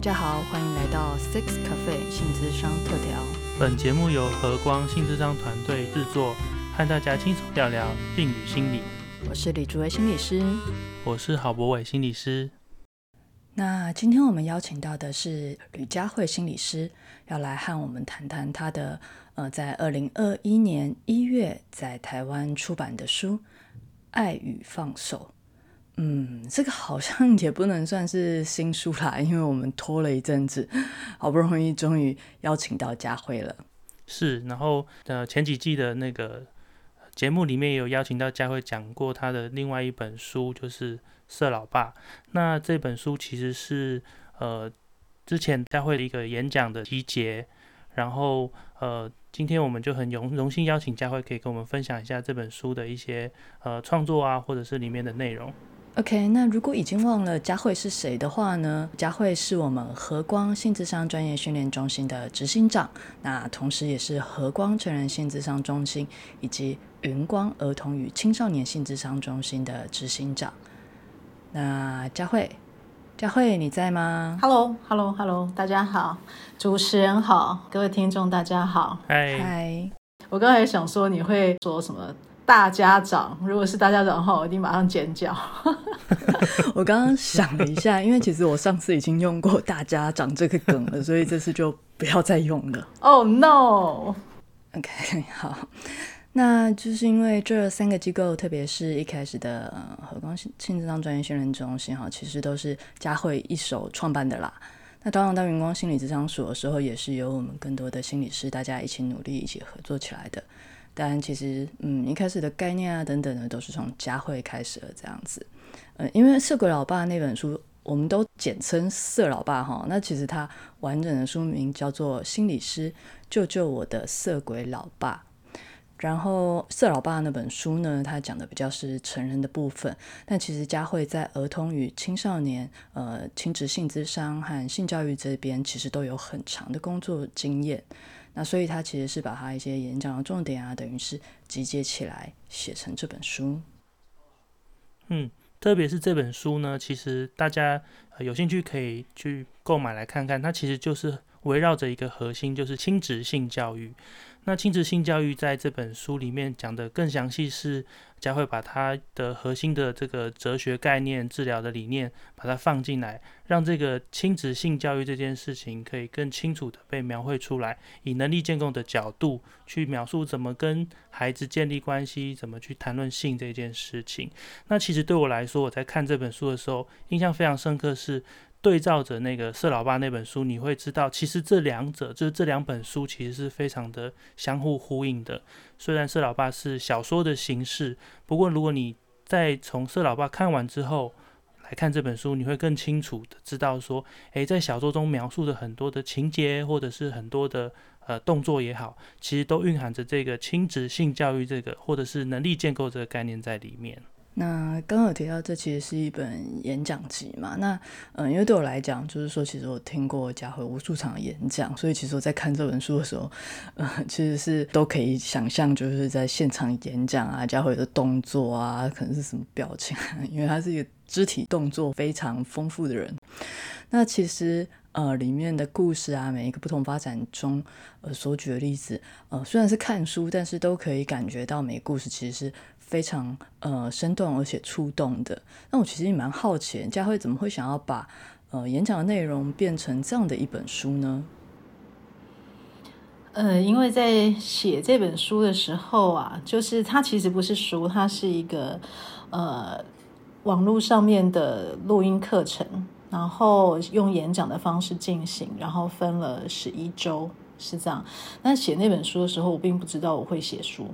家好，欢迎来到 Six Cafe 性智商特调。本节目由和光性智商团队制作，和大家轻松聊聊病与心理。我是李竹薇心理师，我是郝博伟心理师。那今天我们邀请到的是吕佳慧心理师，要来和我们谈谈她的呃，在二零二一年一月在台湾出版的书《爱与放手》。嗯，这个好像也不能算是新书啦，因为我们拖了一阵子，好不容易终于邀请到佳慧了。是，然后呃前几季的那个节目里面也有邀请到佳慧讲过她的另外一本书，就是《色老爸》。那这本书其实是呃之前佳慧的一个演讲的集结，然后呃今天我们就很荣荣幸邀请佳慧可以跟我们分享一下这本书的一些呃创作啊，或者是里面的内容。OK，那如果已经忘了佳慧是谁的话呢？佳慧是我们和光性智商专业训练中心的执行长，那同时也是和光成人性智商中心以及云光儿童与青少年性智商中心的执行长。那佳慧，佳慧你在吗？Hello，Hello，Hello，大家好，主持人好，各位听众大家好。嗨嗨，我刚才想说你会说什么？大家长，如果是大家长的话，我一定马上尖叫。我刚刚想了一下，因为其实我上次已经用过“大家长”这个梗了，所以这次就不要再用了。Oh no！OK，好，那就是因为这三个机构，特别是一开始的和光性智商专业训练中心，哈，其实都是佳慧一手创办的啦。那当然，到云光心理智商所的时候，也是由我们更多的心理师大家一起努力、一起合作起来的。但其实，嗯，一开始的概念啊等等的，都是从佳慧开始的这样子。呃，因为《色鬼老爸》那本书，我们都简称“色老爸”哈。那其实它完整的书名叫做《心理师救救我的色鬼老爸》。然后，《色老爸》那本书呢，它讲的比较是成人的部分。但其实佳慧在儿童与青少年、呃，亲子性智商和性教育这边，其实都有很长的工作经验。那所以他其实是把他一些演讲的重点啊，等于是集结起来写成这本书。嗯，特别是这本书呢，其实大家有兴趣可以去购买来看看。它其实就是围绕着一个核心，就是亲职性教育。那亲子性教育在这本书里面讲的更详细，是将会把它的核心的这个哲学概念、治疗的理念，把它放进来，让这个亲子性教育这件事情可以更清楚的被描绘出来，以能力建构的角度去描述怎么跟孩子建立关系，怎么去谈论性这件事情。那其实对我来说，我在看这本书的时候，印象非常深刻是。对照着那个色老爸那本书，你会知道，其实这两者就是这两本书，其实是非常的相互呼应的。虽然色老爸是小说的形式，不过如果你在从色老爸看完之后来看这本书，你会更清楚的知道说，诶，在小说中描述的很多的情节，或者是很多的呃动作也好，其实都蕴含着这个亲子性教育这个，或者是能力建构这个概念在里面。那刚刚有提到，这其实是一本演讲集嘛。那嗯，因为对我来讲，就是说，其实我听过佳慧无数场演讲，所以其实我在看这本书的时候，呃，其实是都可以想象，就是在现场演讲啊，佳慧的动作啊，可能是什么表情，因为他是一个肢体动作非常丰富的人。那其实呃，里面的故事啊，每一个不同发展中呃所举的例子，呃，虽然是看书，但是都可以感觉到每个故事其实是。非常呃生动而且触动的，那我其实也蛮好奇，佳慧怎么会想要把呃演讲的内容变成这样的一本书呢？呃，因为在写这本书的时候啊，就是它其实不是书，它是一个呃网络上面的录音课程，然后用演讲的方式进行，然后分了十一周是这样。但写那本书的时候，我并不知道我会写书。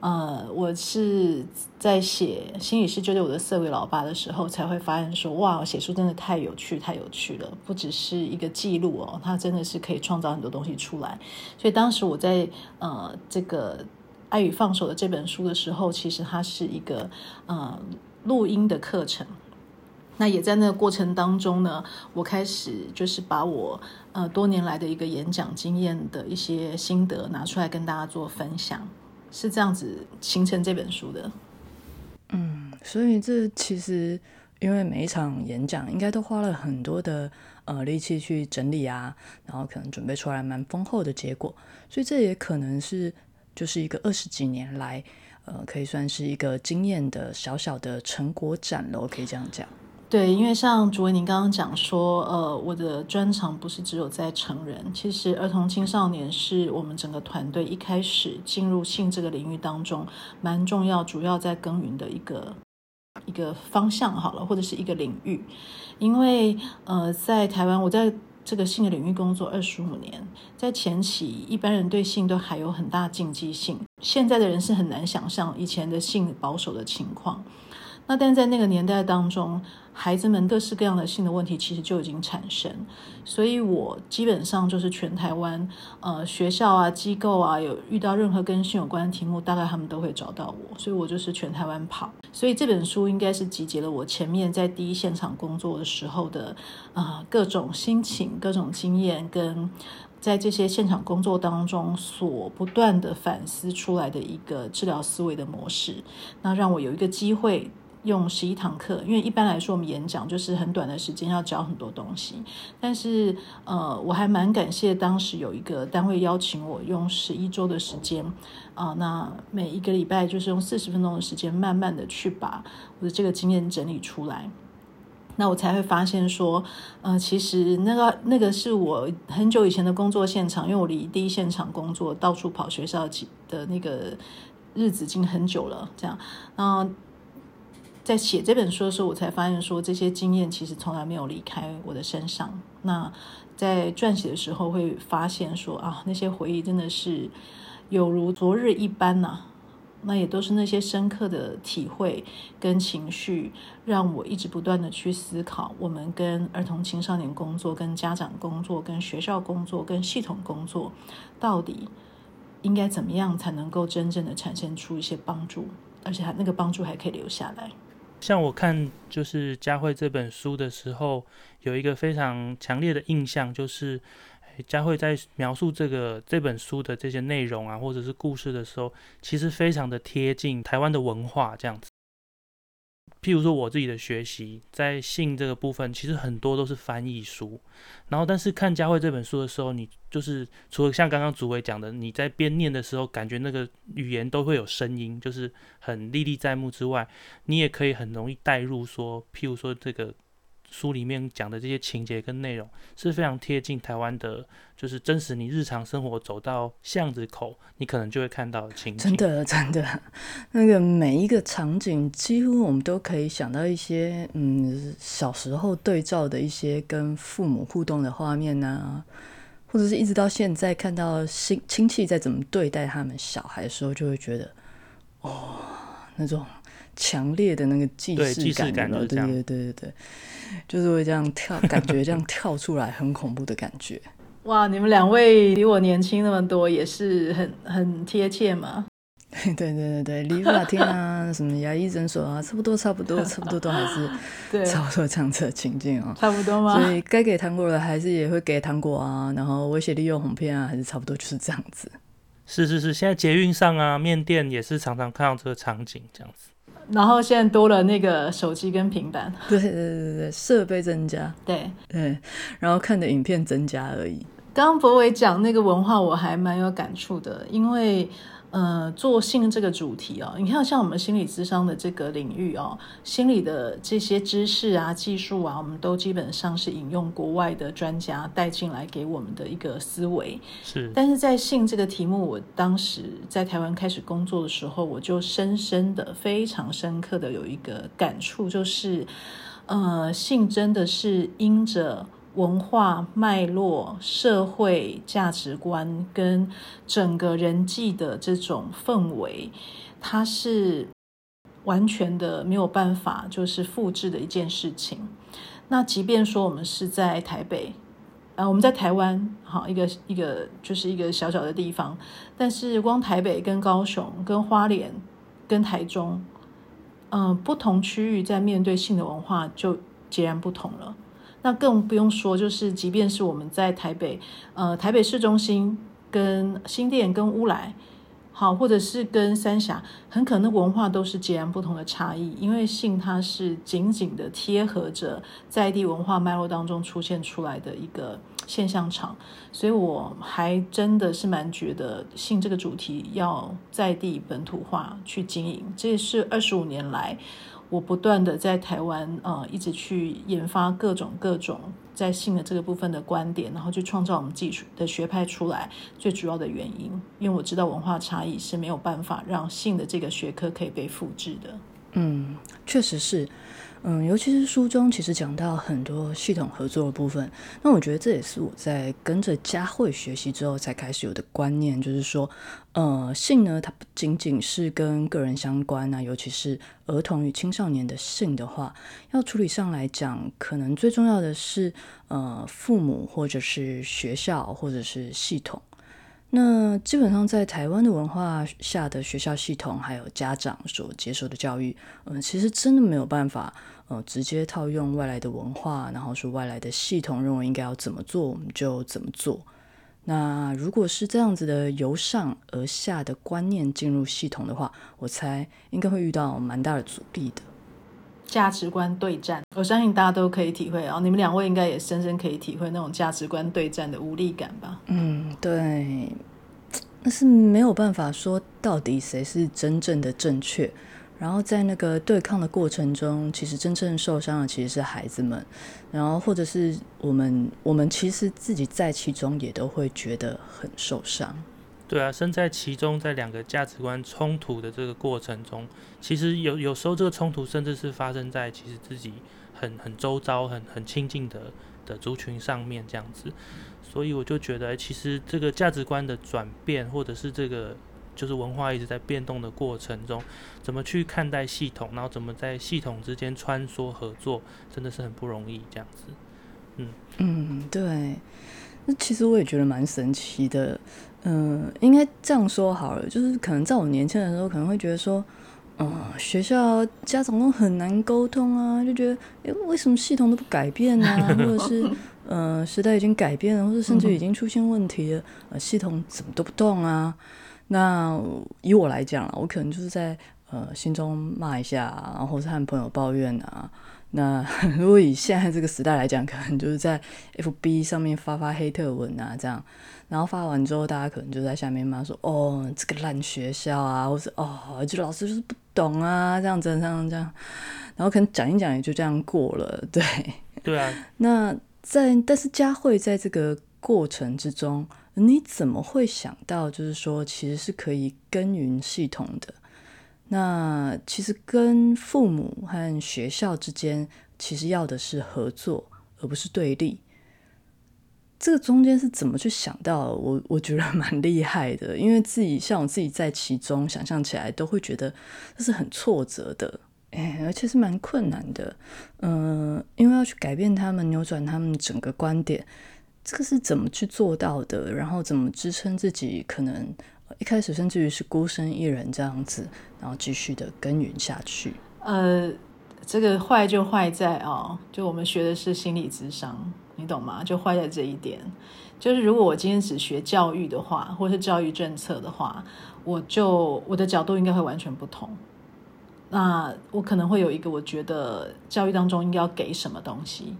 呃，我是在写心理师救救我的四位老爸的时候，才会发现说，哇，写书真的太有趣，太有趣了，不只是一个记录哦，它真的是可以创造很多东西出来。所以当时我在呃这个《爱与放手》的这本书的时候，其实它是一个呃录音的课程。那也在那个过程当中呢，我开始就是把我呃多年来的一个演讲经验的一些心得拿出来跟大家做分享。是这样子形成这本书的，嗯，所以这其实因为每一场演讲应该都花了很多的呃力气去整理啊，然后可能准备出来蛮丰厚的结果，所以这也可能是就是一个二十几年来呃可以算是一个经验的小小的成果展喽，可以这样讲。对，因为像主委您刚刚讲说，呃，我的专长不是只有在成人，其实儿童青少年是我们整个团队一开始进入性这个领域当中蛮重要、主要在耕耘的一个一个方向好了，或者是一个领域。因为呃，在台湾，我在这个性的领域工作二十五年，在前期一般人对性都还有很大禁忌性，现在的人是很难想象以前的性保守的情况。那但在那个年代当中，孩子们各式各样的性的问题其实就已经产生，所以我基本上就是全台湾呃学校啊机构啊有遇到任何跟性有关的题目，大概他们都会找到我，所以我就是全台湾跑。所以这本书应该是集结了我前面在第一现场工作的时候的啊各种心情、各种经验，跟在这些现场工作当中所不断的反思出来的一个治疗思维的模式，那让我有一个机会。用十一堂课，因为一般来说我们演讲就是很短的时间要教很多东西，但是呃，我还蛮感谢当时有一个单位邀请我用十一周的时间啊，那每一个礼拜就是用四十分钟的时间，慢慢的去把我的这个经验整理出来，那我才会发现说，呃，其实那个那个是我很久以前的工作现场，因为我离第一现场工作到处跑学校的那个日子已经很久了，这样，那。在写这本书的时候，我才发现说这些经验其实从来没有离开我的身上。那在撰写的时候，会发现说啊，那些回忆真的是有如昨日一般呐。那也都是那些深刻的体会跟情绪，让我一直不断的去思考，我们跟儿童青少年工作、跟家长工作、跟学校工作、跟系统工作，到底应该怎么样才能够真正的产生出一些帮助，而且还那个帮助还可以留下来。像我看就是佳慧这本书的时候，有一个非常强烈的印象，就是佳慧在描述这个这本书的这些内容啊，或者是故事的时候，其实非常的贴近台湾的文化这样子。譬如说，我自己的学习在信这个部分，其实很多都是翻译书。然后，但是看佳慧这本书的时候，你就是除了像刚刚主委讲的，你在边念的时候，感觉那个语言都会有声音，就是很历历在目之外，你也可以很容易带入说，譬如说这个。书里面讲的这些情节跟内容是非常贴近台湾的，就是真实你日常生活走到巷子口，你可能就会看到的情景。真的，真的，那个每一个场景，几乎我们都可以想到一些，嗯，小时候对照的一些跟父母互动的画面呐，或者是一直到现在看到亲亲戚在怎么对待他们小孩的时候，就会觉得，哦，那种。强烈的那个既视感，对对对对对，就是会这样跳，感觉这样跳出来很恐怖的感觉。哇，你们两位比我年轻那么多，也是很很贴切嘛？对对对对，理发厅啊，什么牙医诊所啊，差不多差不多差不多都还是 差不多这样子的情境啊。差不多吗？所以该给糖果的还是也会给糖果啊，然后威胁利用哄骗啊，还是差不多就是这样子。是是是，现在捷运上啊，面店也是常常看到这个场景这样子。然后现在多了那个手机跟平板，对对对对，设备增加，对对，然后看的影片增加而已。刚刚博伟讲那个文化，我还蛮有感触的，因为。呃，做性这个主题哦，你看像我们心理咨商的这个领域哦，心理的这些知识啊、技术啊，我们都基本上是引用国外的专家带进来给我们的一个思维。是，但是在性这个题目，我当时在台湾开始工作的时候，我就深深的、非常深刻的有一个感触，就是，呃，性真的是因着。文化脉络、社会价值观跟整个人际的这种氛围，它是完全的没有办法就是复制的一件事情。那即便说我们是在台北，啊，我们在台湾，好一个一个就是一个小小的地方，但是光台北跟高雄、跟花莲、跟台中，嗯，不同区域在面对性的文化就截然不同了。那更不用说，就是即便是我们在台北，呃，台北市中心跟新店跟乌来，好，或者是跟三峡，很可能文化都是截然不同的差异。因为性它是紧紧的贴合着在地文化脉络当中出现出来的一个现象场，所以我还真的是蛮觉得性这个主题要在地本土化去经营，这也是二十五年来我不断的在台湾呃一直去研发各种各种。在性的这个部分的观点，然后去创造我们技术的学派出来，最主要的原因，因为我知道文化差异是没有办法让性的这个学科可以被复制的。嗯，确实是。嗯，尤其是书中其实讲到很多系统合作的部分，那我觉得这也是我在跟着佳慧学习之后才开始有的观念，就是说，呃，性呢，它不仅仅是跟个人相关啊，尤其是儿童与青少年的性的话，要处理上来讲，可能最重要的是，呃，父母或者是学校或者是系统。那基本上在台湾的文化下的学校系统，还有家长所接受的教育，嗯，其实真的没有办法，呃，直接套用外来的文化，然后说外来的系统认为应该要怎么做，我们就怎么做。那如果是这样子的由上而下的观念进入系统的话，我猜应该会遇到蛮大的阻力的。价值观对战，我相信大家都可以体会啊！你们两位应该也深深可以体会那种价值观对战的无力感吧？嗯，对，那是没有办法说到底谁是真正的正确。然后在那个对抗的过程中，其实真正受伤的其实是孩子们，然后或者是我们，我们其实自己在其中也都会觉得很受伤。对啊，身在其中，在两个价值观冲突的这个过程中，其实有有时候这个冲突甚至是发生在其实自己很很周遭、很很亲近的的族群上面这样子，所以我就觉得，其实这个价值观的转变，或者是这个就是文化一直在变动的过程中，怎么去看待系统，然后怎么在系统之间穿梭合作，真的是很不容易这样子。嗯嗯，对，那其实我也觉得蛮神奇的。嗯，应该这样说好了，就是可能在我年轻的时候，可能会觉得说，嗯，学校家长都很难沟通啊，就觉得，诶，为什么系统都不改变呢？或者是，嗯，时代已经改变了，或者甚至已经出现问题了，呃，系统怎么都不动啊？那以我来讲啊，我可能就是在呃心中骂一下，然后是和朋友抱怨啊。那 如果以现在这个时代来讲，可能就是在 FB 上面发发黑特文啊，这样，然后发完之后，大家可能就在下面骂说：“哦，这个烂学校啊，或是哦，就老师就是不懂啊，这样子，这样这样。”然后可能讲一讲，也就这样过了。对，对啊。那在但是佳慧在这个过程之中，你怎么会想到，就是说其实是可以耕耘系统的？那其实跟父母和学校之间，其实要的是合作，而不是对立。这个中间是怎么去想到？我我觉得蛮厉害的，因为自己像我自己在其中想象起来，都会觉得这是很挫折的，哎，而且是蛮困难的。嗯，因为要去改变他们，扭转他们整个观点，这个是怎么去做到的？然后怎么支撑自己？可能。一开始甚至于是孤身一人这样子，然后继续的耕耘下去。呃，这个坏就坏在啊，就我们学的是心理智商，你懂吗？就坏在这一点，就是如果我今天只学教育的话，或是教育政策的话，我就我的角度应该会完全不同。那我可能会有一个我觉得教育当中应该要给什么东西。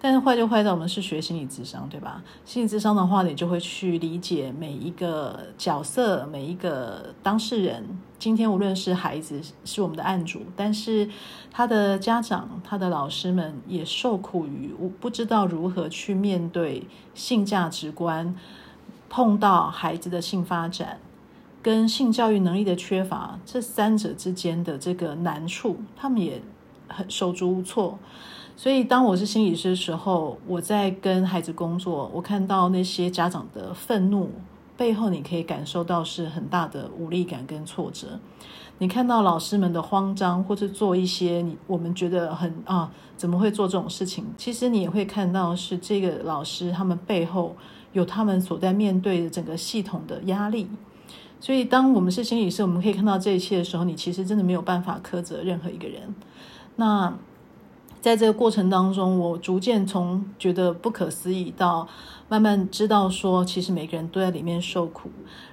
但是坏就坏在我们是学心理智商，对吧？心理智商的话，你就会去理解每一个角色、每一个当事人。今天无论是孩子是我们的案主，但是他的家长、他的老师们也受苦于我不知道如何去面对性价值观，碰到孩子的性发展跟性教育能力的缺乏，这三者之间的这个难处，他们也很手足无措。所以，当我是心理师的时候，我在跟孩子工作，我看到那些家长的愤怒背后，你可以感受到是很大的无力感跟挫折。你看到老师们的慌张，或者做一些你我们觉得很啊，怎么会做这种事情？其实你也会看到是这个老师他们背后有他们所在面对的整个系统的压力。所以，当我们是心理师，我们可以看到这一切的时候，你其实真的没有办法苛责任何一个人。那。在这个过程当中，我逐渐从觉得不可思议到慢慢知道说，其实每个人都在里面受苦，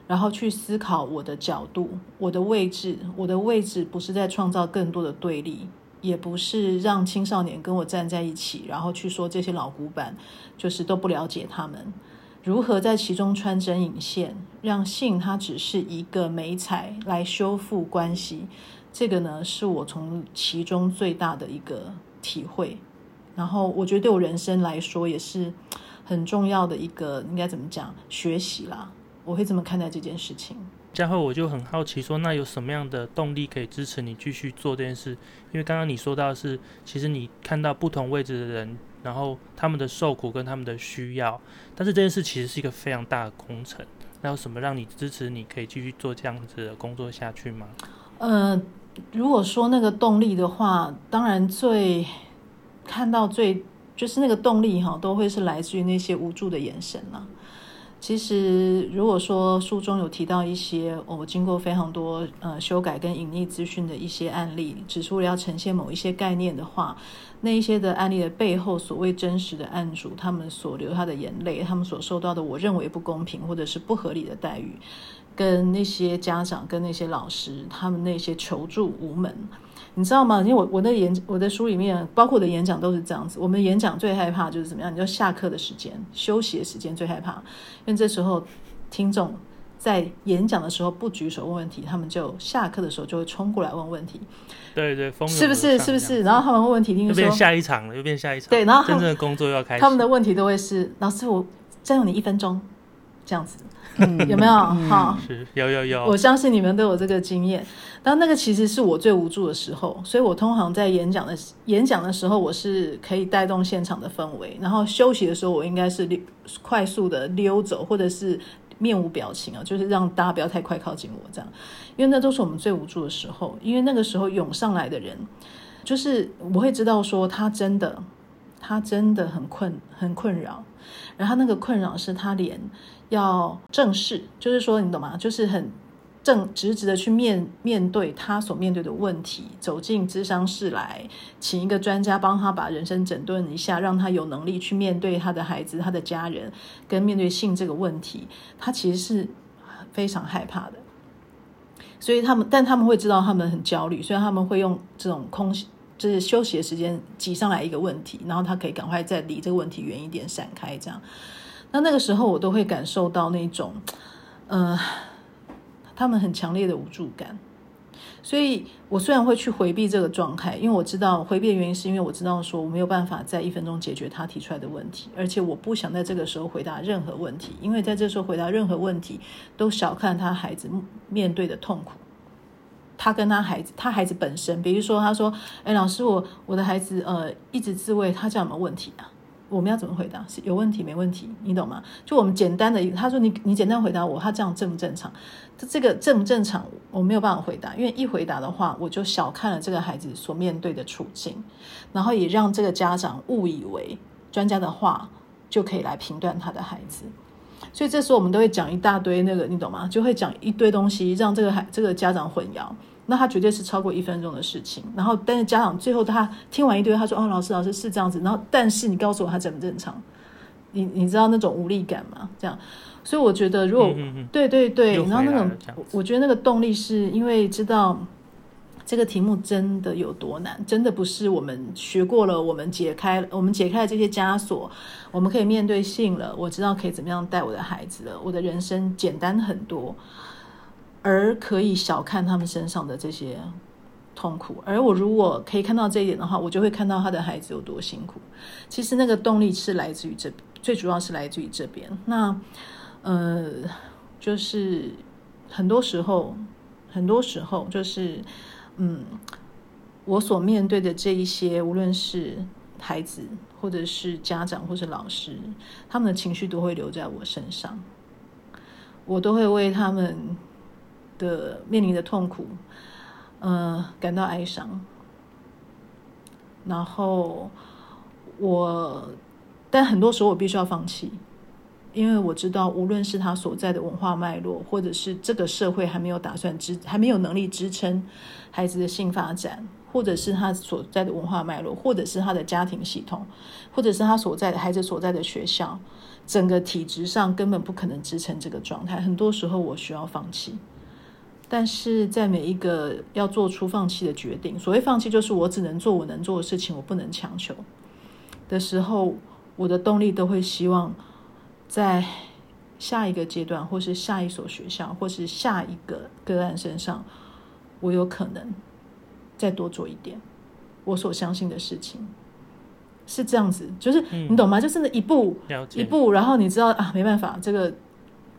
然后去思考我的角度、我的位置。我的位置不是在创造更多的对立，也不是让青少年跟我站在一起，然后去说这些老古板就是都不了解他们如何在其中穿针引线，让性它只是一个美彩来修复关系。这个呢，是我从其中最大的一个。体会，然后我觉得对我人生来说也是很重要的一个，应该怎么讲？学习啦，我会这么看待这件事情。嘉慧，我就很好奇，说那有什么样的动力可以支持你继续做这件事？因为刚刚你说到是，其实你看到不同位置的人，然后他们的受苦跟他们的需要，但是这件事其实是一个非常大的工程。那有什么让你支持你可以继续做这样子的工作下去吗？嗯。如果说那个动力的话，当然最看到最就是那个动力哈，都会是来自于那些无助的眼神了。其实如果说书中有提到一些我经过非常多呃修改跟隐匿资讯的一些案例，只是为了要呈现某一些概念的话，那一些的案例的背后，所谓真实的案主，他们所流下的眼泪，他们所受到的我认为不公平或者是不合理的待遇。跟那些家长、跟那些老师，他们那些求助无门，你知道吗？因为我我的演我的书里面，包括我的演讲都是这样子。我们演讲最害怕就是怎么样？你就下课的时间、休息的时间最害怕，因为这时候听众在演讲的时候不举手问问题，他们就下课的时候就会冲过来问问题。对对，是不是？是不是？然后他们问问题，听说变下一场了，又变下一场。对，然后真正的工作要开始。他们的问题都会是：老师，我占用你一分钟，这样子。有没有哈？是有有有。我相信你们都有这个经验。但那个其实是我最无助的时候，所以我通常在演讲的演讲的时候，我是可以带动现场的氛围。然后休息的时候，我应该是溜快速的溜走，或者是面无表情啊，就是让大家不要太快靠近我这样。因为那都是我们最无助的时候，因为那个时候涌上来的人，就是我会知道说他真的，他真的很困很困扰，然后那个困扰是他连。要正视，就是说，你懂吗？就是很正直直的去面面对他所面对的问题，走进咨商室来，请一个专家帮他把人生整顿一下，让他有能力去面对他的孩子、他的家人，跟面对性这个问题。他其实是非常害怕的，所以他们，但他们会知道他们很焦虑，所以他们会用这种空就是休息的时间挤上来一个问题，然后他可以赶快再离这个问题远一点闪开，这样。那那个时候，我都会感受到那种，呃，他们很强烈的无助感。所以我虽然会去回避这个状态，因为我知道回避的原因是因为我知道说我没有办法在一分钟解决他提出来的问题，而且我不想在这个时候回答任何问题，因为在这时候回答任何问题都小看他孩子面对的痛苦。他跟他孩子，他孩子本身，比如说他说：“哎，老师，我我的孩子呃一直自慰，他这样有没问题啊？”我们要怎么回答？是有问题没问题？你懂吗？就我们简单的，他说你你简单回答我，他这样正不正常？这这个正不正常？我没有办法回答，因为一回答的话，我就小看了这个孩子所面对的处境，然后也让这个家长误以为专家的话就可以来评断他的孩子。所以这时候我们都会讲一大堆那个，你懂吗？就会讲一堆东西，让这个孩这个家长混淆。那他绝对是超过一分钟的事情，然后但是家长最后他听完一堆，他说：“哦，老师，老师是这样子。”然后但是你告诉我他正不正常？你你知道那种无力感吗？这样，所以我觉得如果对对对，然后那种我觉得那个动力是因为知道这个题目真的有多难，真的不是我们学过了，我们解开我们解开了这些枷锁，我们可以面对性了，我知道可以怎么样带我的孩子了，我的人生简单很多。而可以小看他们身上的这些痛苦，而我如果可以看到这一点的话，我就会看到他的孩子有多辛苦。其实那个动力是来自于这，最主要是来自于这边。那呃，就是很多时候，很多时候就是嗯，我所面对的这一些，无论是孩子，或者是家长，或是老师，他们的情绪都会留在我身上，我都会为他们。的面临的痛苦，呃，感到哀伤。然后我，但很多时候我必须要放弃，因为我知道，无论是他所在的文化脉络，或者是这个社会还没有打算支，还没有能力支撑孩子的性发展，或者是他所在的文化脉络，或者是他的家庭系统，或者是他所在的孩子所在的学校，整个体制上根本不可能支撑这个状态。很多时候我需要放弃，但是在每一个要做出放弃的决定，所谓放弃就是我只能做我能做的事情，我不能强求的时候，我的动力都会希望在。下一个阶段，或是下一所学校，或是下一个个案身上，我有可能再多做一点我所相信的事情，是这样子，就是你懂吗？就是那一步一步，然后你知道啊，没办法，这个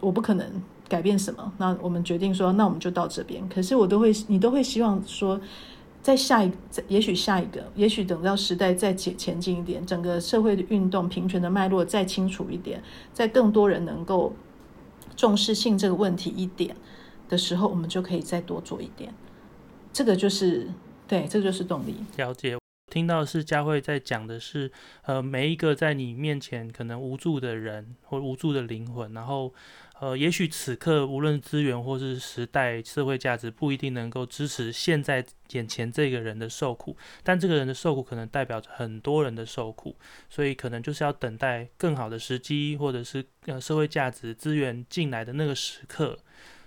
我不可能改变什么，那我们决定说，那我们就到这边。可是我都会，你都会希望说。在下一，也许下一个，也许等到时代再前前进一点，整个社会的运动、平权的脉络再清楚一点，在更多人能够重视性这个问题一点的时候，我们就可以再多做一点。这个就是对，这就是动力。了解。听到是佳慧在讲的是，呃，每一个在你面前可能无助的人或无助的灵魂，然后。呃，也许此刻无论资源或是时代、社会价值不一定能够支持现在眼前这个人的受苦，但这个人的受苦可能代表着很多人的受苦，所以可能就是要等待更好的时机，或者是呃社会价值资源进来的那个时刻，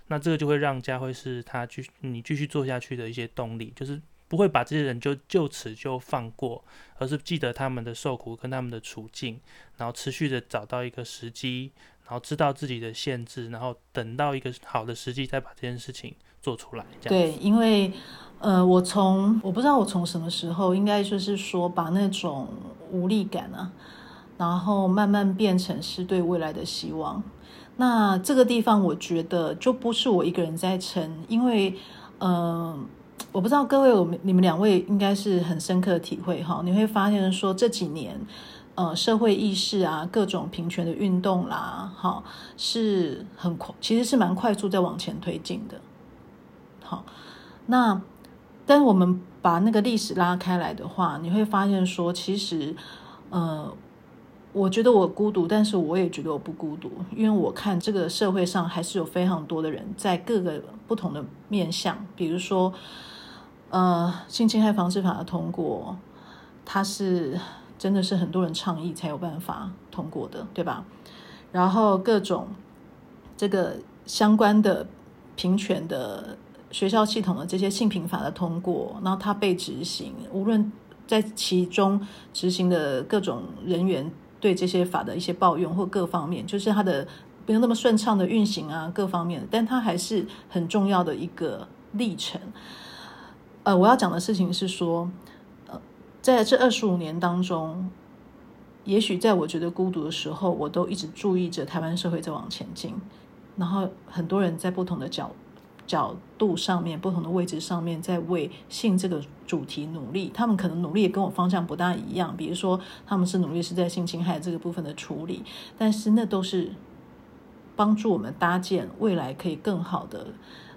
那这个就会让佳慧是他继你继续做下去的一些动力，就是不会把这些人就就此就放过，而是记得他们的受苦跟他们的处境，然后持续的找到一个时机。然后知道自己的限制，然后等到一个好的时机再把这件事情做出来。这样对，因为呃，我从我不知道我从什么时候，应该就是说把那种无力感啊，然后慢慢变成是对未来的希望。那这个地方我觉得就不是我一个人在撑，因为嗯，我不知道各位我们你们两位应该是很深刻的体会哈，你会发现说这几年。呃，社会意识啊，各种平权的运动啦，哈，是很快，其实是蛮快速在往前推进的。好，那但我们把那个历史拉开来的话，你会发现说，其实，呃，我觉得我孤独，但是我也觉得我不孤独，因为我看这个社会上还是有非常多的人在各个不同的面向，比如说，呃，性侵害防治法的通过，它是。真的是很多人倡议才有办法通过的，对吧？然后各种这个相关的平权的学校系统的这些性平法的通过，然后它被执行，无论在其中执行的各种人员对这些法的一些抱怨或各方面，就是它的没有那么顺畅的运行啊，各方面，但它还是很重要的一个历程。呃，我要讲的事情是说。在这二十五年当中，也许在我觉得孤独的时候，我都一直注意着台湾社会在往前进。然后很多人在不同的角角度上面、不同的位置上面，在为性这个主题努力。他们可能努力也跟我方向不大一样，比如说他们是努力是在性侵害这个部分的处理，但是那都是帮助我们搭建未来可以更好的。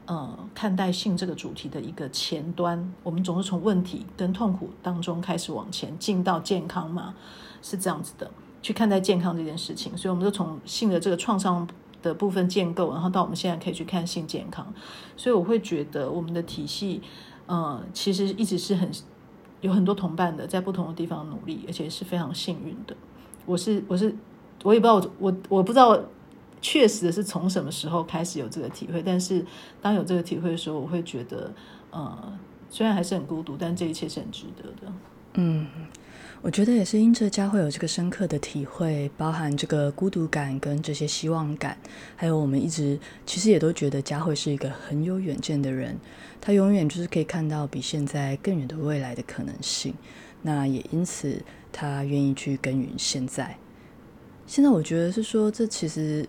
呃，看待性这个主题的一个前端，我们总是从问题跟痛苦当中开始往前进到健康嘛，是这样子的，去看待健康这件事情。所以，我们就从性的这个创伤的部分建构，然后到我们现在可以去看性健康。所以，我会觉得我们的体系，呃，其实一直是很有很多同伴的，在不同的地方努力，而且是非常幸运的。我是，我是，我也不知道，我我我不知道。确实是从什么时候开始有这个体会，但是当有这个体会的时候，我会觉得，呃，虽然还是很孤独，但这一切是很值得的。嗯，我觉得也是因着佳慧有这个深刻的体会，包含这个孤独感跟这些希望感，还有我们一直其实也都觉得佳慧是一个很有远见的人，他永远就是可以看到比现在更远的未来的可能性。那也因此他愿意去耕耘现在。现在我觉得是说，这其实。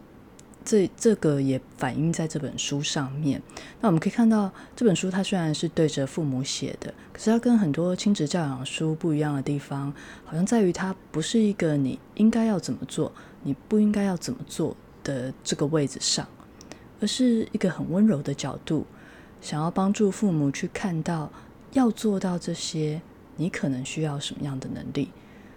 这这个也反映在这本书上面。那我们可以看到，这本书它虽然是对着父母写的，可是它跟很多亲子教养书不一样的地方，好像在于它不是一个你应该要怎么做，你不应该要怎么做的这个位置上，而是一个很温柔的角度，想要帮助父母去看到，要做到这些，你可能需要什么样的能力。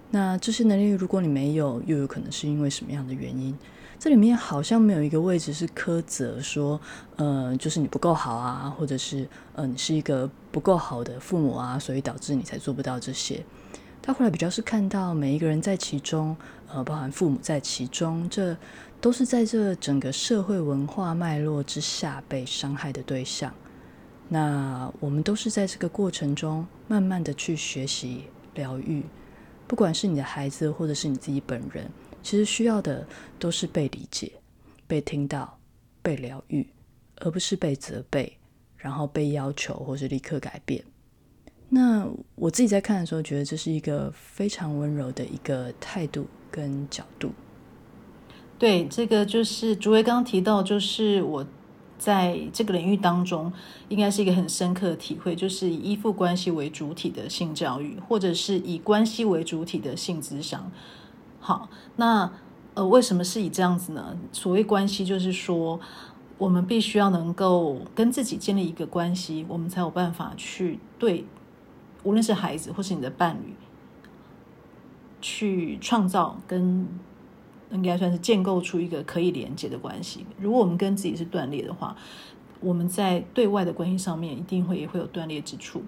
那这些能力如果你没有，又有可能是因为什么样的原因？这里面好像没有一个位置是苛责说，呃，就是你不够好啊，或者是呃，你是一个不够好的父母啊，所以导致你才做不到这些。他后来比较是看到每一个人在其中，呃，包含父母在其中，这都是在这整个社会文化脉络之下被伤害的对象。那我们都是在这个过程中慢慢的去学习疗愈，不管是你的孩子或者是你自己本人，其实需要的都是被理解、被听到、被疗愈，而不是被责备，然后被要求或是立刻改变。那我自己在看的时候，觉得这是一个非常温柔的一个态度跟角度。对，这个就是竹威刚刚提到，就是我在这个领域当中，应该是一个很深刻的体会，就是以依附关系为主体的性教育，或者是以关系为主体的性智商。好，那呃，为什么是以这样子呢？所谓关系，就是说我们必须要能够跟自己建立一个关系，我们才有办法去对。无论是孩子或是你的伴侣，去创造跟应该算是建构出一个可以连接的关系。如果我们跟自己是断裂的话，我们在对外的关系上面一定会也会有断裂之处。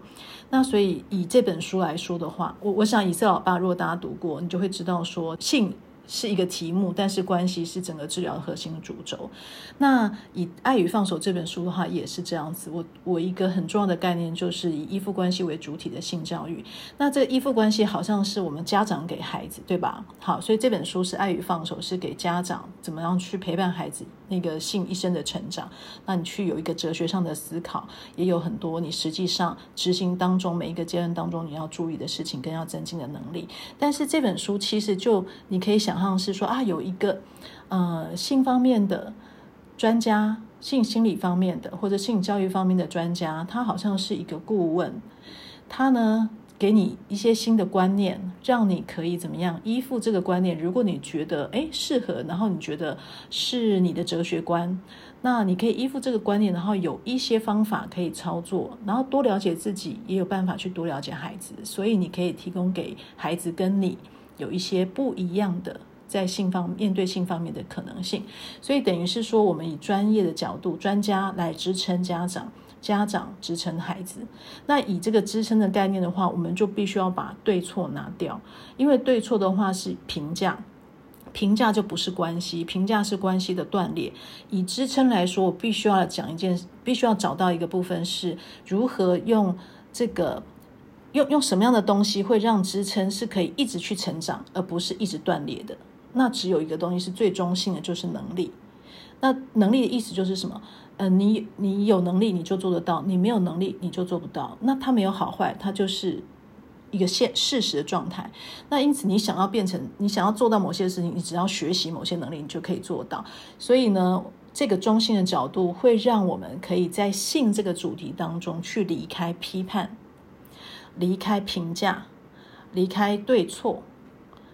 那所以以这本书来说的话，我我想以色老爸，如果大家读过，你就会知道说性。是一个题目，但是关系是整个治疗的核心主轴。那以《爱与放手》这本书的话，也是这样子。我我一个很重要的概念就是以依附关系为主体的性教育。那这依附关系好像是我们家长给孩子，对吧？好，所以这本书是《爱与放手》，是给家长怎么样去陪伴孩子那个性一生的成长。那你去有一个哲学上的思考，也有很多你实际上执行当中每一个阶段当中你要注意的事情跟要增进的能力。但是这本书其实就你可以想。象是说啊，有一个呃性方面的专家，性心理方面的或者性教育方面的专家，他好像是一个顾问，他呢给你一些新的观念，让你可以怎么样依附这个观念。如果你觉得哎适合，然后你觉得是你的哲学观，那你可以依附这个观念，然后有一些方法可以操作，然后多了解自己，也有办法去多了解孩子，所以你可以提供给孩子跟你有一些不一样的。在性方面对性方面的可能性，所以等于是说，我们以专业的角度、专家来支撑家长，家长支撑孩子。那以这个支撑的概念的话，我们就必须要把对错拿掉，因为对错的话是评价，评价就不是关系，评价是关系的断裂。以支撑来说，我必须要讲一件，必须要找到一个部分是如何用这个。用用什么样的东西会让支撑是可以一直去成长，而不是一直断裂的？那只有一个东西是最中性的，就是能力。那能力的意思就是什么？呃，你你有能力你就做得到，你没有能力你就做不到。那它没有好坏，它就是一个现事实的状态。那因此，你想要变成，你想要做到某些事情，你只要学习某些能力，你就可以做到。所以呢，这个中性的角度会让我们可以在性这个主题当中去离开批判。离开评价，离开对错。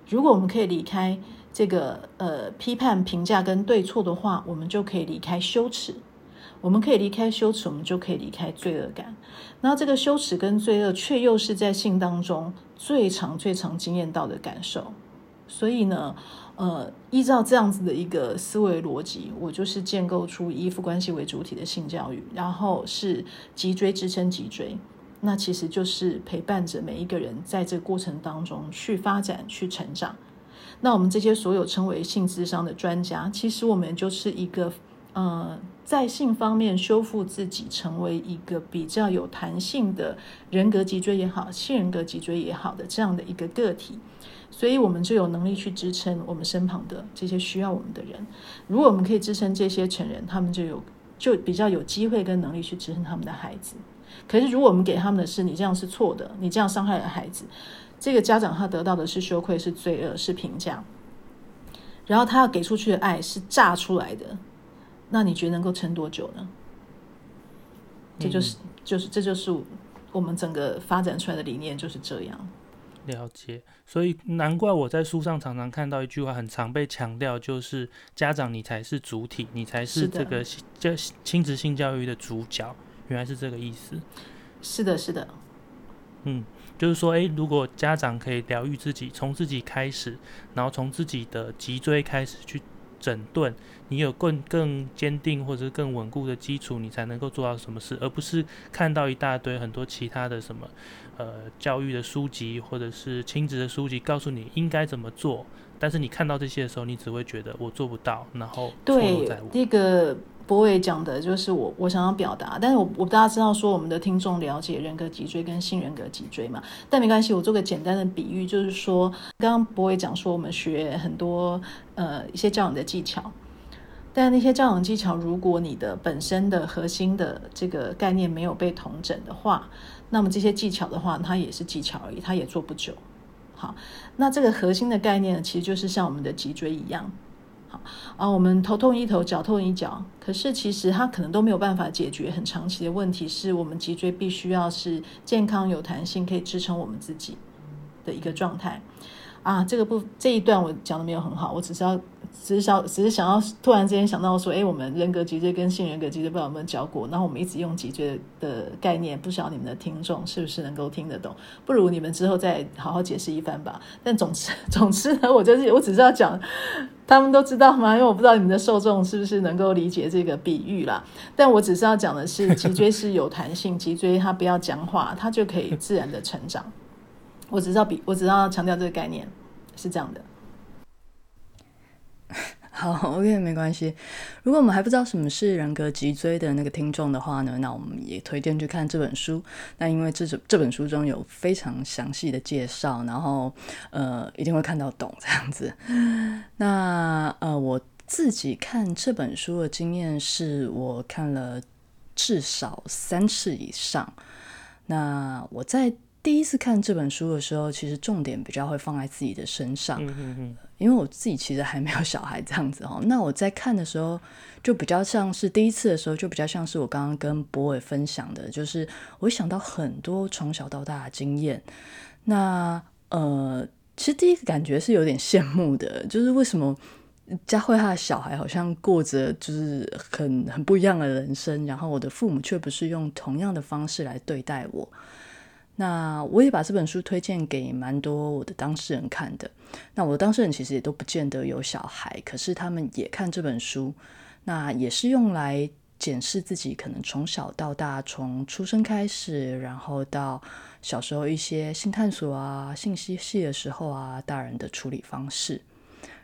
如果我们可以离开这个呃批判、评价跟对错的话，我们就可以离开羞耻。我们可以离开羞耻，我们就可以离开罪恶感。那这个羞耻跟罪恶，却又是在性当中最常、最常经验到的感受。所以呢，呃，依照这样子的一个思维逻辑，我就是建构出依附关系为主体的性教育，然后是脊椎支撑脊椎。那其实就是陪伴着每一个人在这个过程当中去发展、去成长。那我们这些所有称为性智商的专家，其实我们就是一个呃，在性方面修复自己，成为一个比较有弹性的人格脊椎也好，性人格脊椎也好的这样的一个个体。所以，我们就有能力去支撑我们身旁的这些需要我们的人。如果我们可以支撑这些成人，他们就有就比较有机会跟能力去支撑他们的孩子。可是，如果我们给他们的是你这样是错的，你这样伤害了孩子，这个家长他得到的是羞愧、是罪恶、是评价，然后他要给出去的爱是炸出来的，那你觉得能够撑多久呢？这就是，就是这就是我们整个发展出来的理念就是这样。了解，所以难怪我在书上常常看到一句话，很常被强调，就是家长你才是主体，你才是这个这亲子性教育的主角。原来是这个意思，是的，是的，嗯，就是说，诶，如果家长可以疗愈自己，从自己开始，然后从自己的脊椎开始去整顿，你有更更坚定或者是更稳固的基础，你才能够做到什么事，而不是看到一大堆很多其他的什么呃教育的书籍或者是亲子的书籍，告诉你应该怎么做，但是你看到这些的时候，你只会觉得我做不到，然后对那个。博伟讲的就是我我想要表达，但是我我大家知道说我们的听众了解人格脊椎跟性人格脊椎嘛，但没关系，我做个简单的比喻，就是说刚刚博伟讲说我们学很多呃一些教养的技巧，但那些教养技巧，如果你的本身的核心的这个概念没有被统整的话，那么这些技巧的话，它也是技巧而已，它也做不久。好，那这个核心的概念其实就是像我们的脊椎一样。啊，我们头痛医头，脚痛医脚，可是其实它可能都没有办法解决很长期的问题。是我们脊椎必须要是健康有弹性，可以支撑我们自己的一个状态。啊，这个不这一段我讲的没有很好，我只是要只是想只是想要突然之间想到说，哎，我们人格脊椎跟性人格脊椎不知道有没有教过，然后我们一直用脊椎的概念，不晓得你们的听众是不是能够听得懂？不如你们之后再好好解释一番吧。但总之 总之呢，我就是我只是要讲，他们都知道吗？因为我不知道你们的受众是不是能够理解这个比喻啦。但我只是要讲的是，脊椎是有弹性，脊椎它不要僵化，它就可以自然的成长。我只知道比，我只知道强调这个概念是这样的。好，OK，没关系。如果我们还不知道什么是人格脊椎的那个听众的话呢，那我们也推荐去看这本书。那因为这这这本书中有非常详细的介绍，然后呃一定会看到懂这样子。那呃我自己看这本书的经验是我看了至少三次以上。那我在。第一次看这本书的时候，其实重点比较会放在自己的身上，因为我自己其实还没有小孩这样子哦。那我在看的时候，就比较像是第一次的时候，就比较像是我刚刚跟博伟分享的，就是我想到很多从小到大的经验。那呃，其实第一个感觉是有点羡慕的，就是为什么佳慧她的小孩好像过着就是很很不一样的人生，然后我的父母却不是用同样的方式来对待我。那我也把这本书推荐给蛮多我的当事人看的。那我的当事人其实也都不见得有小孩，可是他们也看这本书。那也是用来检视自己可能从小到大，从出生开始，然后到小时候一些性探索啊、性嬉戏的时候啊，大人的处理方式，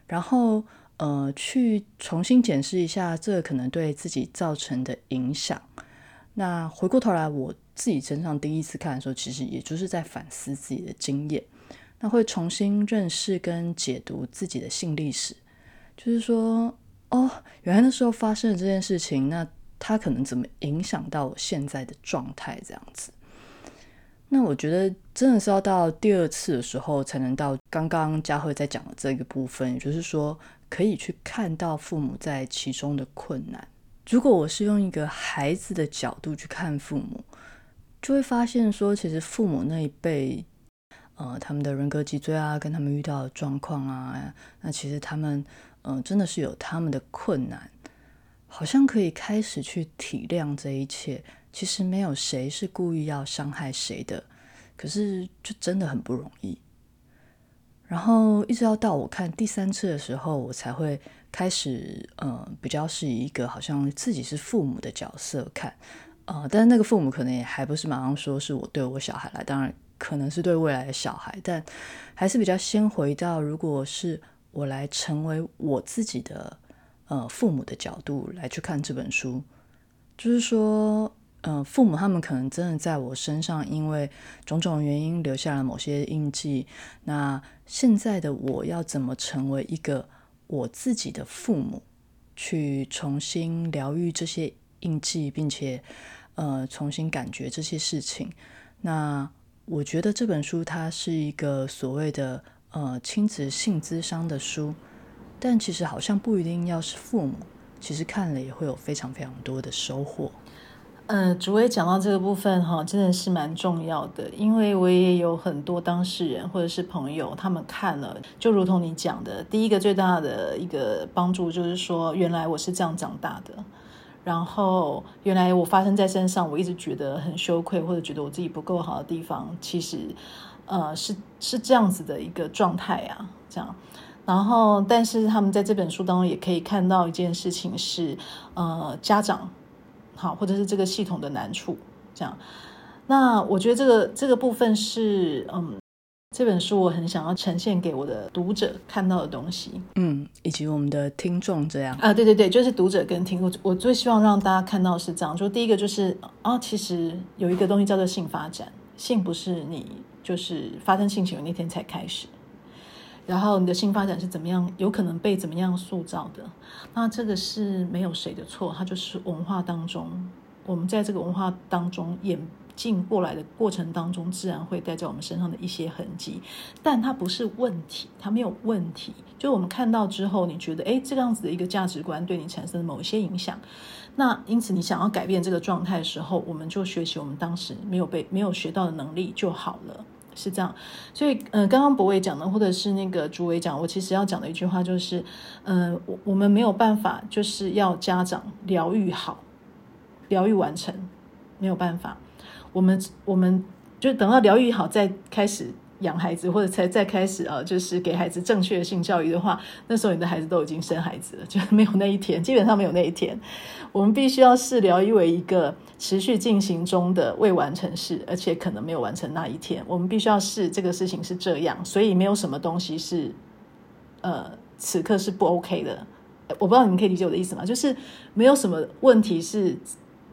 然后呃，去重新检视一下这可能对自己造成的影响。那回过头来我。自己身上第一次看的时候，其实也就是在反思自己的经验，那会重新认识跟解读自己的性历史，就是说，哦，原来那时候发生了这件事情，那它可能怎么影响到我现在的状态这样子。那我觉得真的是要到第二次的时候，才能到刚刚佳慧在讲的这个部分，也就是说，可以去看到父母在其中的困难。如果我是用一个孩子的角度去看父母。就会发现说，其实父母那一辈，呃，他们的人格脊椎啊，跟他们遇到的状况啊，那其实他们，嗯，真的是有他们的困难，好像可以开始去体谅这一切。其实没有谁是故意要伤害谁的，可是就真的很不容易。然后一直要到我看第三次的时候，我才会开始，嗯，比较是以一个好像自己是父母的角色看。呃，但是那个父母可能也还不是马上说是我对我小孩来，当然可能是对未来的小孩，但还是比较先回到，如果是我来成为我自己的呃父母的角度来去看这本书，就是说，嗯，父母他们可能真的在我身上因为种种原因留下了某些印记，那现在的我要怎么成为一个我自己的父母，去重新疗愈这些印记，并且。呃，重新感觉这些事情。那我觉得这本书它是一个所谓的呃亲子性资商的书，但其实好像不一定要是父母，其实看了也会有非常非常多的收获。呃，主委讲到这个部分哈，真的是蛮重要的，因为我也有很多当事人或者是朋友，他们看了，就如同你讲的，第一个最大的一个帮助就是说，原来我是这样长大的。然后，原来我发生在身上，我一直觉得很羞愧，或者觉得我自己不够好的地方，其实，呃，是是这样子的一个状态啊。这样，然后，但是他们在这本书当中也可以看到一件事情是，呃，家长好，或者是这个系统的难处，这样。那我觉得这个这个部分是，嗯，这本书我很想要呈现给我的读者看到的东西，嗯，以及我们的听众这样啊，对对对，就是读者跟听，众我最希望让大家看到是这样，就第一个就是啊，其实有一个东西叫做性发展，性不是你就是发生性行为那天才开始。然后你的性发展是怎么样？有可能被怎么样塑造的？那这个是没有谁的错，它就是文化当中，我们在这个文化当中演进过来的过程当中，自然会带在我们身上的一些痕迹。但它不是问题，它没有问题。就我们看到之后，你觉得哎，这样子的一个价值观对你产生某些影响。那因此你想要改变这个状态的时候，我们就学习我们当时没有被没有学到的能力就好了。是这样，所以，嗯，刚刚博伟讲的，或者是那个朱伟讲，我其实要讲的一句话就是，嗯，我我们没有办法，就是要家长疗愈好，疗愈完成，没有办法，我们我们就等到疗愈好再开始。养孩子，或者才再开始啊，就是给孩子正确的性教育的话，那时候你的孩子都已经生孩子了，就没有那一天，基本上没有那一天。我们必须要视疗愈为一个持续进行中的未完成事，而且可能没有完成那一天。我们必须要视这个事情是这样，所以没有什么东西是呃此刻是不 OK 的。我不知道你们可以理解我的意思吗？就是没有什么问题是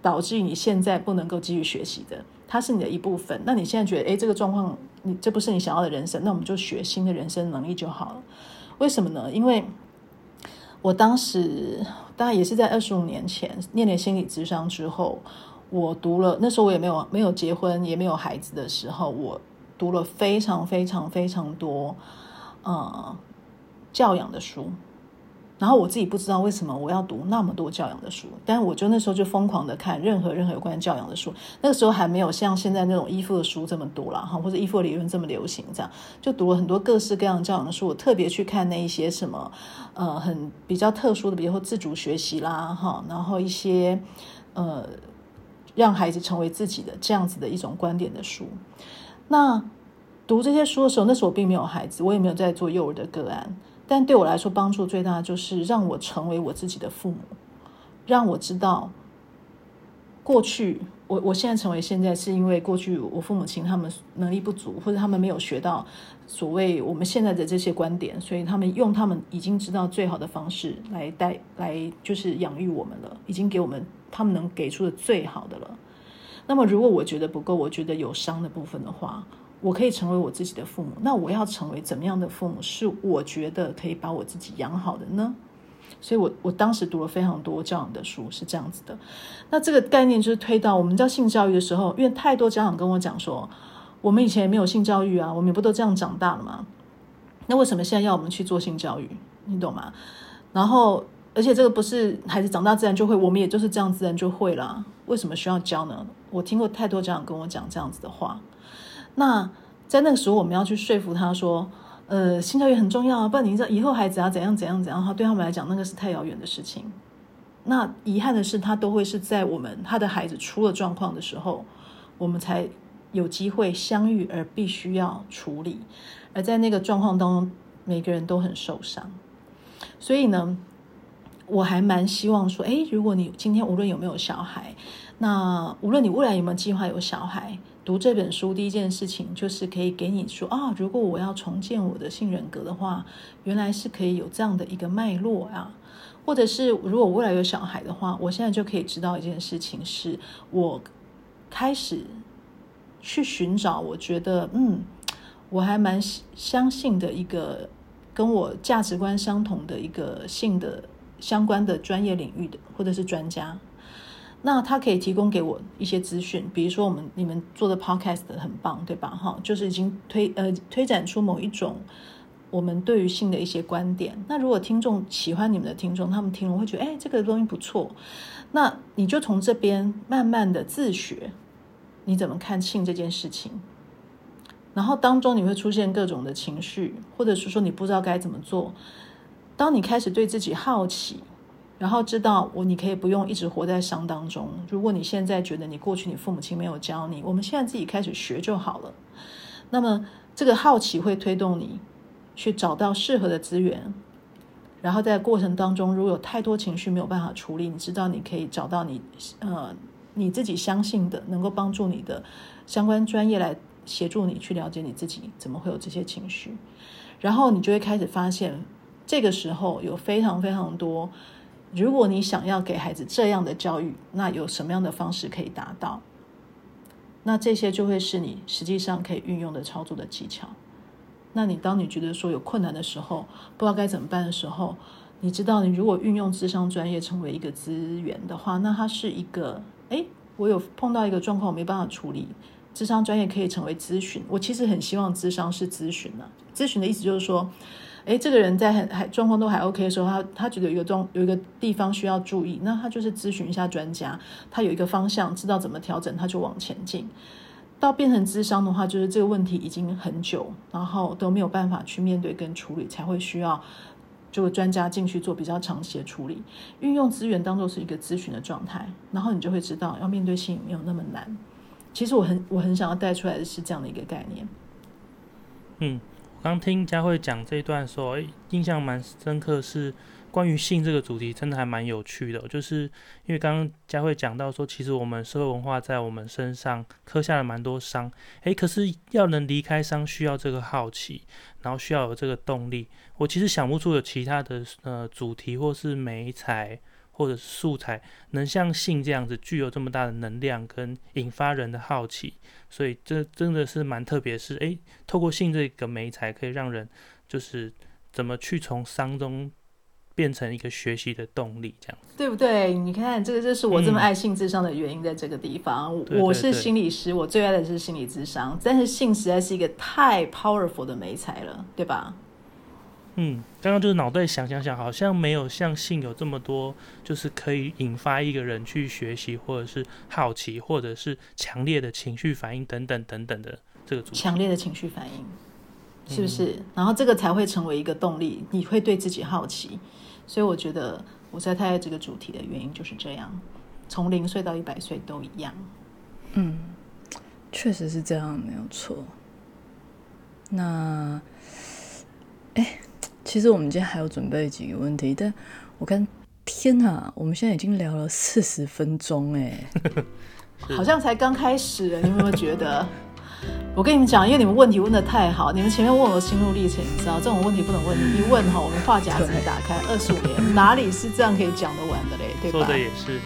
导致你现在不能够继续学习的。它是你的一部分。那你现在觉得，哎，这个状况，你这不是你想要的人生，那我们就学新的人生能力就好了。为什么呢？因为我当时大概也是在二十五年前念了心理智商之后，我读了那时候我也没有没有结婚也没有孩子的时候，我读了非常非常非常多呃教养的书。然后我自己不知道为什么我要读那么多教养的书，但我就那时候就疯狂的看任何任何有关教养的书。那个时候还没有像现在那种依附的书这么多了哈，或者依附理论这么流行，这样就读了很多各式各样的教养的书。我特别去看那一些什么呃很比较特殊的，比如说自主学习啦哈，然后一些呃让孩子成为自己的这样子的一种观点的书。那读这些书的时候，那时候我并没有孩子，我也没有在做幼儿的个案。但对我来说，帮助最大的就是让我成为我自己的父母，让我知道过去我我现在成为现在，是因为过去我父母亲他们能力不足，或者他们没有学到所谓我们现在的这些观点，所以他们用他们已经知道最好的方式来带来就是养育我们了，已经给我们他们能给出的最好的了。那么如果我觉得不够，我觉得有伤的部分的话。我可以成为我自己的父母，那我要成为怎么样的父母是我觉得可以把我自己养好的呢？所以，我我当时读了非常多教养的书，是这样子的。那这个概念就是推到我们教性教育的时候，因为太多家长跟我讲说，我们以前也没有性教育啊，我们也不都这样长大了吗？那为什么现在要我们去做性教育？你懂吗？然后，而且这个不是孩子长大自然就会，我们也就是这样自然就会了。为什么需要教呢？我听过太多家长跟我讲这样子的话。那在那个时候，我们要去说服他说，呃，性教育很重要啊，不然你知道以后孩子要怎样怎样怎样，他对他们来讲那个是太遥远的事情。那遗憾的是，他都会是在我们他的孩子出了状况的时候，我们才有机会相遇，而必须要处理。而在那个状况当中，每个人都很受伤。所以呢，我还蛮希望说，哎，如果你今天无论有没有小孩，那无论你未来有没有计划有小孩。读这本书，第一件事情就是可以给你说啊，如果我要重建我的性人格的话，原来是可以有这样的一个脉络啊。或者是如果未来有小孩的话，我现在就可以知道一件事情，是我开始去寻找，我觉得嗯，我还蛮相信的一个跟我价值观相同的一个性的相关的专业领域的，或者是专家。那他可以提供给我一些资讯，比如说我们你们做的 podcast 很棒，对吧？哈，就是已经推呃推展出某一种我们对于性的一些观点。那如果听众喜欢你们的听众，他们听了会觉得，哎，这个东西不错。那你就从这边慢慢的自学，你怎么看性这件事情？然后当中你会出现各种的情绪，或者是说你不知道该怎么做。当你开始对自己好奇。然后知道我，你可以不用一直活在伤当中。如果你现在觉得你过去你父母亲没有教你，我们现在自己开始学就好了。那么这个好奇会推动你去找到适合的资源，然后在过程当中，如果有太多情绪没有办法处理，你知道你可以找到你呃你自己相信的，能够帮助你的相关专业来协助你去了解你自己怎么会有这些情绪，然后你就会开始发现，这个时候有非常非常多，如果你想要给孩子这样的教育，那有什么样的方式可以达到？那这些就会是你实际上可以运用的操作的技巧。那你当你觉得说有困难的时候，不知道该怎么办的时候，你知道你如果运用智商专业成为一个资源的话，那它是一个，哎，我有碰到一个状况我没办法处理，智商专业可以成为咨询。我其实很希望智商是咨询呢，咨询的意思就是说。哎，这个人在很还状况都还 OK 的时候，他他觉得有一个状有一个地方需要注意，那他就是咨询一下专家，他有一个方向，知道怎么调整，他就往前进。到变成智商的话，就是这个问题已经很久，然后都没有办法去面对跟处理，才会需要这个专家进去做比较长期的处理。运用资源当做是一个咨询的状态，然后你就会知道要面对性没有那么难。其实我很我很想要带出来的是这样的一个概念。嗯。刚听佳慧讲这一段时候，印象蛮深刻，是关于性这个主题，真的还蛮有趣的。就是因为刚刚佳慧讲到说，其实我们社会文化在我们身上刻下了蛮多伤，诶，可是要能离开伤，需要这个好奇，然后需要有这个动力。我其实想不出有其他的呃主题或是美彩。或者是素材能像性这样子具有这么大的能量跟引发人的好奇，所以这真的是蛮特别。是诶，透过性这个媒材，可以让人就是怎么去从伤中变成一个学习的动力，这样对不对？你看，这个就是我这么爱性智商的原因，在这个地方。我是心理师，我最爱的是心理智商，但是性实在是一个太 powerful 的媒材了，对吧？嗯，刚刚就是脑袋想想想，好像没有像性有这么多，就是可以引发一个人去学习，或者是好奇，或者是强烈的情绪反应等等等等的这个主题强烈的情绪反应，是不是？然后这个才会成为一个动力，你会对自己好奇。所以我觉得我在太爱这个主题的原因就是这样，从零岁到一百岁都一样。嗯，确实是这样，没有错。那，哎。其实我们今天还有准备几个问题，但我看天哪，我们现在已经聊了四十分钟哎，好像才刚开始，你有没有觉得？我跟你们讲，因为你们问题问的太好，你们前面问我心路历程，你知道这种问题不能问，你一问哈，我们话匣子打开二十五年，哪里是这样可以讲得完的嘞？对吧？说的也是。